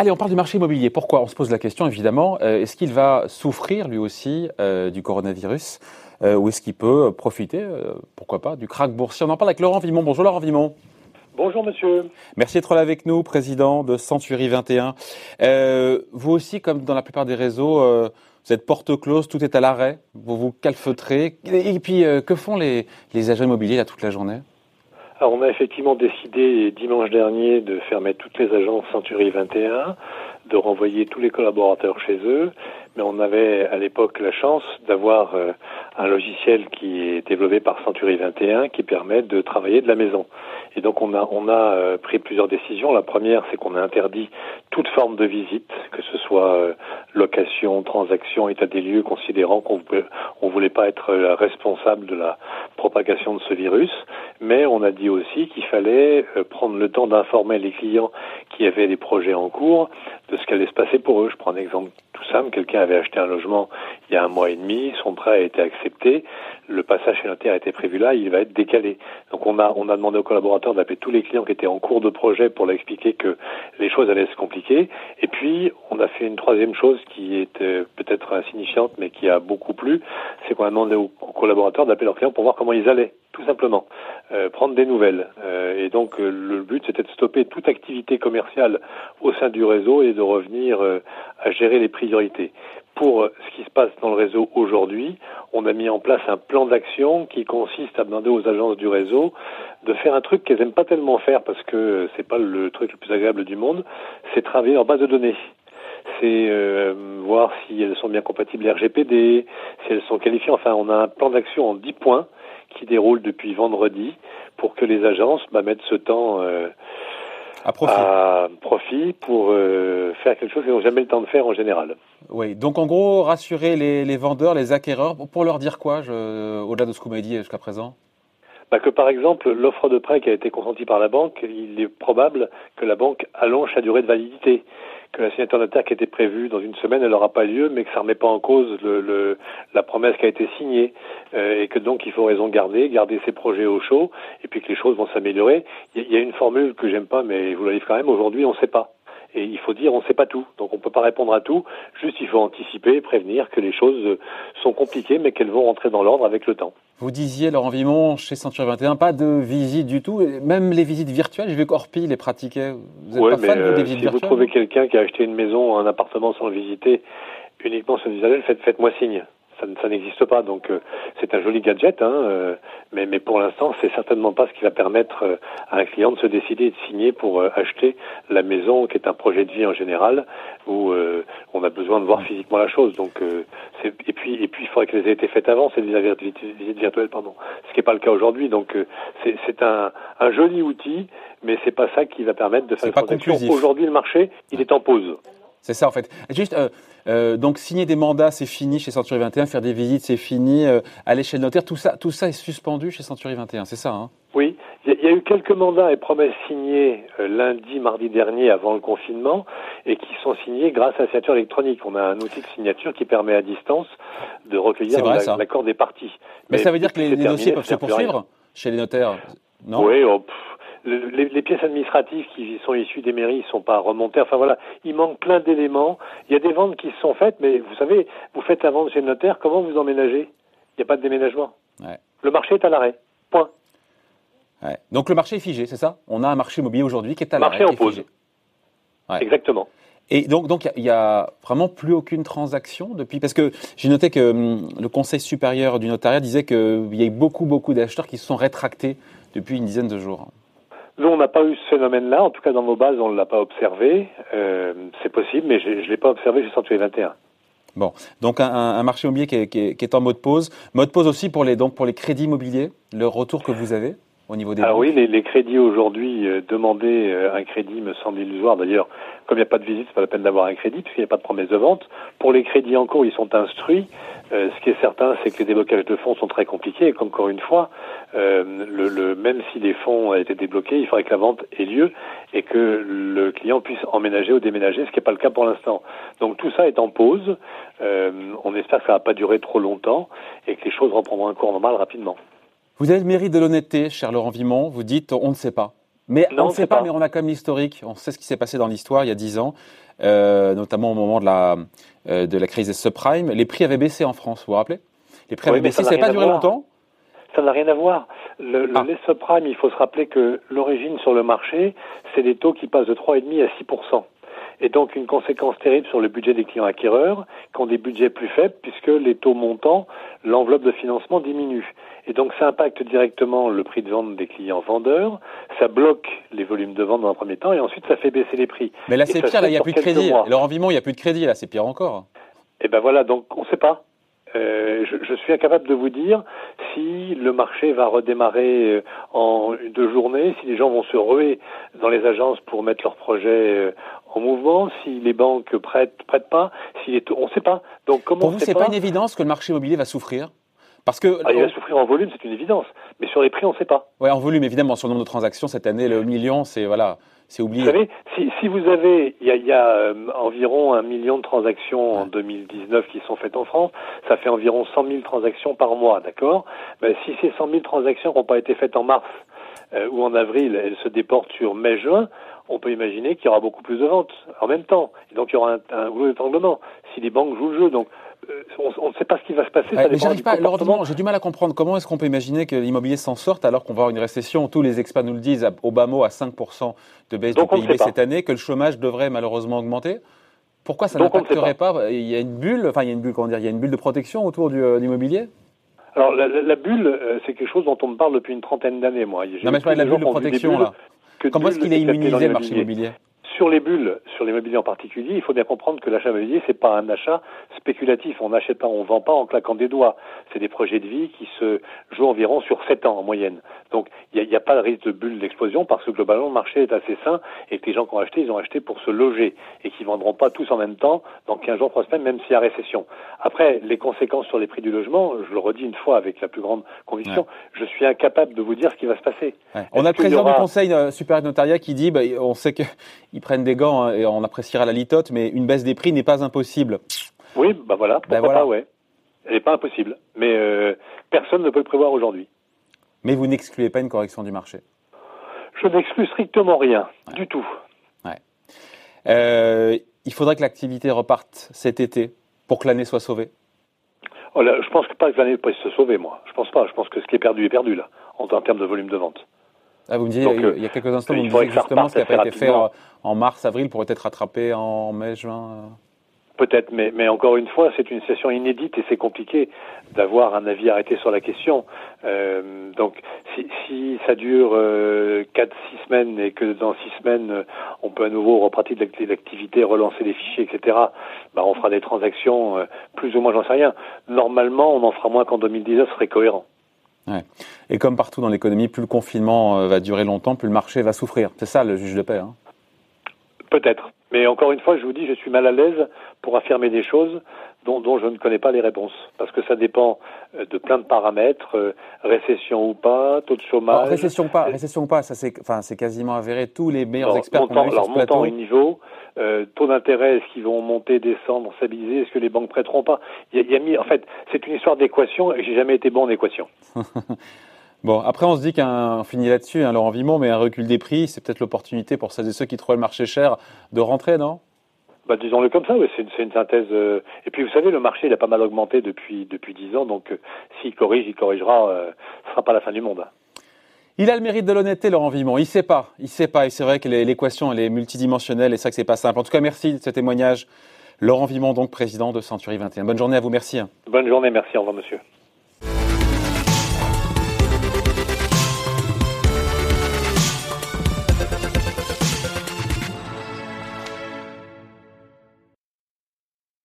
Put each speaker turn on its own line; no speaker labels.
Allez, on parle du marché immobilier. Pourquoi? On se pose la question, évidemment. Euh, est-ce qu'il va souffrir, lui aussi, euh, du coronavirus? Euh, Ou est-ce qu'il peut profiter, pourquoi pas, du krach boursier? On en parle avec Laurent Vimon. Bonjour Laurent Vimon.
Bonjour monsieur.
Merci d'être là avec nous, président de Century 21. vous aussi, comme dans la plupart des réseaux, vous êtes porte close, tout est à l'arrêt, vous vous calfeutrez. Et puis, que font les, les agents immobiliers là toute la journée?
Alors on a effectivement décidé dimanche dernier de fermer toutes les agences Century 21, de renvoyer tous les collaborateurs chez eux, mais on avait à l'époque la chance d'avoir euh, un logiciel qui est développé par Century 21 qui permet de travailler de la maison. Et donc on a on a euh, pris plusieurs décisions. La première, c'est qu'on a interdit toute forme de visite, que ce soit euh, location, transaction, état des lieux, considérant qu'on on voulait pas être responsable de la propagation de ce virus mais on a dit aussi qu'il fallait prendre le temps d'informer les clients qui avaient des projets en cours de ce qu'allait se passer pour eux. Je prends un exemple tout simple, quelqu'un avait acheté un logement il y a un mois et demi, son prêt a été accepté, le passage chez notaire était prévu là, il va être décalé. Donc on a on a demandé aux collaborateurs d'appeler tous les clients qui étaient en cours de projet pour leur expliquer que les choses allaient se compliquer. Et puis on a fait une troisième chose qui est euh, peut-être insignifiante mais qui a beaucoup plu, c'est qu'on a demandé aux collaborateurs d'appeler leurs clients pour voir comment ils allaient tout simplement, euh, prendre des nouvelles. Euh, et donc euh, le but c'était de stopper toute activité commerciale au sein du réseau et de revenir à gérer les priorités. Pour ce qui se passe dans le réseau aujourd'hui, on a mis en place un plan d'action qui consiste à demander aux agences du réseau de faire un truc qu'elles n'aiment pas tellement faire parce que c'est pas le truc le plus agréable du monde, c'est travailler en base de données c'est voir si elles sont bien compatibles RGPD, si elles sont qualifiées. Enfin, on a un plan d'action en 10 points qui déroule depuis vendredi pour que les agences bah, mettent ce temps euh,
à
profit, pour euh, faire quelque chose. Qu'ils n'ont jamais le temps de faire en général.
Oui, donc en gros, rassurer les, vendeurs, les acquéreurs, pour leur dire quoi, au-delà de ce que vous m'avez dit jusqu'à présent?
Bah que par exemple, l'offre de prêt qui a été consentie par la banque, il est probable que la banque allonge sa durée de validité que la signature notaire qui était prévue dans une semaine, elle n'aura pas lieu, mais que ça ne remet pas en cause le, le, la promesse qui a été signée, euh, et que donc il faut raison garder, garder ses projets au chaud, et puis que les choses vont s'améliorer. Il y, a une formule que j'aime pas, mais je vous la livre quand même. Aujourd'hui, on ne sait pas. Et il faut dire, on ne sait pas tout. Donc on ne peut pas répondre à tout. Juste, il faut anticiper, prévenir que les choses sont compliquées, mais qu'elles vont rentrer dans l'ordre avec le temps.
Vous disiez, Laurent Vimon, chez Century 21, pas de visite du tout. Même les visites virtuelles, j'ai vu qu'Orpi les pratiquait.
Vous êtes pas fan euh, des visites si vous trouvez quelqu'un qui a acheté une maison, un appartement sans le visiter, uniquement sur visuel, faites, faites-moi signe ça, n'existe pas. Donc euh, c'est un joli gadget, hein, euh, mais, mais pour l'instant c'est certainement pas ce qui va permettre euh, à un client de se décider et de signer pour acheter la maison, qui est un projet de vie en général, où on a besoin de voir physiquement la chose. Donc et puis et puis il faudrait qu'elles aient été faites avant ces visites virtuelles, pardon. Ce qui n'est pas le cas aujourd'hui. Donc c'est un, un joli outil, mais c'est pas ça qui va permettre de faire
une
Aujourd'hui le marché il est en pause.
C'est ça en fait. Juste, euh, euh, donc signer des mandats, c'est fini chez Century 21, faire des visites, c'est fini, euh, aller chez le notaire, tout ça, tout ça est suspendu chez Century 21, c'est ça hein?
Oui, il y, a eu quelques mandats et promesses signés lundi, mardi dernier avant le confinement et qui sont signés grâce à la signature électronique. On a un outil de signature qui permet à distance de recueillir l'accord des parties.
Mais, ça veut dire que les, dossiers peuvent se poursuivre chez les notaires? Non?
Oui, oh, les, les, pièces administratives qui sont issues des mairies ne sont pas remontées. Enfin voilà, il manque plein d'éléments. Il y a des ventes qui se sont faites, mais vous savez, vous faites la vente chez le notaire, comment vous emménagez? Il n'y a pas de déménagement. Ouais. Le marché est à l'arrêt. Point.
Ouais. Donc le marché est figé, c'est ça? On a un marché immobilier aujourd'hui qui est à l'arrêt.
Marché en pause. Exactement.
Et donc, donc il y, a vraiment plus aucune transaction depuis, parce que j'ai noté que hum, le Conseil supérieur du notariat disait qu'il y a eu beaucoup, beaucoup d'acheteurs qui se sont rétractés depuis une dizaine de jours.
Nous, on n'a pas eu ce phénomène-là. En tout cas, dans nos bases, on ne l'a pas observé. Euh, c'est possible, mais je ne l'ai pas observé jusqu'en 2021.
Bon, donc un, marché immobilier qui est, en mode pause. Mode pause aussi pour les, donc pour les crédits immobiliers, le retour que vous avez? Au niveau des
Ah oui, les, crédits aujourd'hui, euh, demander euh, un crédit me semble illusoire. D'ailleurs, comme il n'y a pas de visite, c'est pas la peine d'avoir un crédit puisqu'il n'y a pas de promesse de vente. Pour les crédits en cours, ils sont instruits. Euh, ce qui est certain, c'est que les déblocages de fonds sont très compliqués et qu'encore une fois, euh, le, le, même si les fonds ont été débloqués, il faudrait que la vente ait lieu et que le client puisse emménager ou déménager, ce qui n'est pas le cas pour l'instant. Donc tout ça est en pause. Euh, on espère que ça ne va pas durer trop longtemps et que les choses reprendront un cours normal rapidement.
Vous avez le mérite de l'honnêteté, cher Laurent Vimon. Vous dites on ne sait pas. Mais on ne sait pas, mais on a quand même l'historique. On sait ce qui s'est passé dans l'histoire il y a 10 ans, euh, notamment au moment de la, euh, de la crise des subprimes. Les prix avaient baissé en France, vous vous rappelez? Les prix avaient baissé, ça n'a pas duré longtemps?
Ça n'a rien à voir. Le, ah. Les subprimes, il faut se rappeler que l'origine sur le marché, c'est des taux qui passent de 3,5 à 6 et donc une conséquence terrible sur le budget des clients acquéreurs qui ont des budgets plus faibles puisque les taux montants, l'enveloppe de financement diminue. Et donc ça impacte directement le prix de vente des clients vendeurs, ça bloque les volumes de vente dans un premier temps et ensuite ça fait baisser les prix.
Mais là c'est pire, là il n'y a plus de crédit. Leur environnement, il n'y a plus de crédit, là c'est pire encore.
Et eh ben voilà, donc on ne sait pas. Euh, je, je, suis incapable de vous dire si le marché va redémarrer euh, en deux journées, si les gens vont se ruer dans les agences pour mettre leurs projets euh, en mouvement, si les banques prêtent, prêtent pas, si les on ne sait pas.
Donc comment Pour vous, c'est pas, pas une évidence que le marché immobilier va souffrir parce que
ah, il va souffrir en volume, c'est une évidence. Mais sur les prix, on ne sait pas.
Oui, en volume, évidemment. Sur le nombre de transactions cette année, le million, c'est voilà, c'est oublié.
Vous savez, si, si vous avez, il y a, y a euh, environ un million de transactions en 2019 qui sont faites en France, ça fait environ 100 000 transactions par mois, d'accord? Ben, Si ces 100 000 transactions n'ont pas été faites en mars euh, ou en avril, elles se déportent sur mai-juin, on peut imaginer qu'il y aura beaucoup plus de ventes en même temps. Et donc il y aura un, un d'étanglement si les banques jouent le jeu. Donc euh, on, ne sait pas ce qui va se passer.
mais j'arrive pas. J'ai du mal à comprendre comment est-ce qu'on peut imaginer que l'immobilier s'en sorte alors qu'on va avoir une récession. Tous les experts nous le disent au bas mot à 5% de baisse du PIB cette année, que le chômage devrait malheureusement augmenter? Pourquoi ça n'impacterait pas, Il y a une bulle, enfin il y a une bulle, comment dire, il y a une bulle de protection autour du, euh, de l'immobilier?
Alors la, bulle, euh, c'est quelque chose dont on me parle depuis une trentaine d'années, moi.
Non mais je parle de la bulle de protection là. Comment est-ce qu'il est immunisé le marché immobilier?
Sur les bulles, sur l'immobilier en particulier, il faut bien comprendre que l'achat immobilier, c'est pas un achat spéculatif. On n'achète pas, on vend pas en claquant des doigts. C'est des projets de vie qui se jouent environ sur 7 ans en moyenne. Donc, il n'y a, a, pas de risque de bulle d'explosion parce que globalement, le marché est assez sain et que les gens qui ont acheté, ils ont acheté pour se loger et qui vendront pas tous en même temps dans 15 jours, 3 semaines, même s'il y a récession. Après, les conséquences sur les prix du logement, je le redis une fois avec la plus grande conviction, je suis incapable de vous dire ce qui va se passer.
On a le président du Conseil euh, supérieur de notariat qui dit, bah, on sait qu'il prennent des gants hein, et on appréciera la litote, mais une baisse des prix n'est pas impossible.
Oui, bah voilà, ben voilà. ouais. Elle n'est pas impossible, mais euh, personne ne peut le prévoir aujourd'hui.
Mais vous n'excluez pas une correction du marché
Je n'exclus strictement rien, du tout.
Ouais. Euh, il faudrait que l'activité reparte cet été pour que l'année soit sauvée
oh Je pense que pas que l'année puisse se sauver, moi. Je pense pas. Je pense que ce qui est perdu est perdu, là, en termes de volume de vente.
Ah, vous me disiez, il y a quelques instants, vous me disiez justement ce qui n'a pas été fait en mars, avril pourrait être rattrapé en mai, juin
Peut-être, mais, mais, encore une fois, c'est une session inédite et c'est compliqué d'avoir un avis arrêté sur la question. Euh, donc, si, si, ça dure euh, 4-6 semaines et que dans 6 semaines, euh, on peut à nouveau repratiquer l'activité, relancer les fichiers, etc., bah, on fera des transactions, euh, plus ou moins, j'en sais rien. Normalement, on en fera moins qu'en 2019, ce serait cohérent.
Et comme partout dans l'économie, plus le confinement euh, va durer longtemps, plus le marché va souffrir. C'est ça le juge de paix. Hein
Peut-être. Mais encore une fois, je vous dis, je suis mal à l'aise pour affirmer des choses dont, je ne connais pas les réponses. Parce que ça dépend euh, de plein de paramètres, euh, récession ou pas, taux de chômage.
récession ou pas, récession ou pas, ça c'est, enfin, c'est quasiment avéré. Tous les meilleurs experts
montant,
qu'on a
sur montant et niveau, euh, taux d'intérêt, est-ce qu'ils vont monter, descendre, stabiliser, est-ce que les banques prêteront pas? Il y, a, mis, En fait, c'est une histoire d'équation et j'ai jamais été bon en équation.
Bon, après, on se dit qu'un finit là-dessus, hein, Laurent Vimont, mais un recul des prix, c'est peut-être l'opportunité pour celles et ceux qui trouvent le marché cher de rentrer, non?
Bah, disons-le comme ça, oui, c'est une, synthèse. Euh, et puis, vous savez, le marché, il a pas mal augmenté depuis depuis dix ans, donc euh, s'il corrige, il corrigera. Euh, ce sera pas la fin du monde.
Il a le mérite de l'honnêteté, Laurent Vimont. Il sait pas, il sait pas. Et c'est vrai que l'équation, elle est multidimensionnelle, et c'est vrai que c'est pas simple. En tout cas, merci de ce témoignage. Laurent Vimont, donc président de Century 21. Bonne journée à vous, merci.
Bonne journée, merci. Au revoir, monsieur.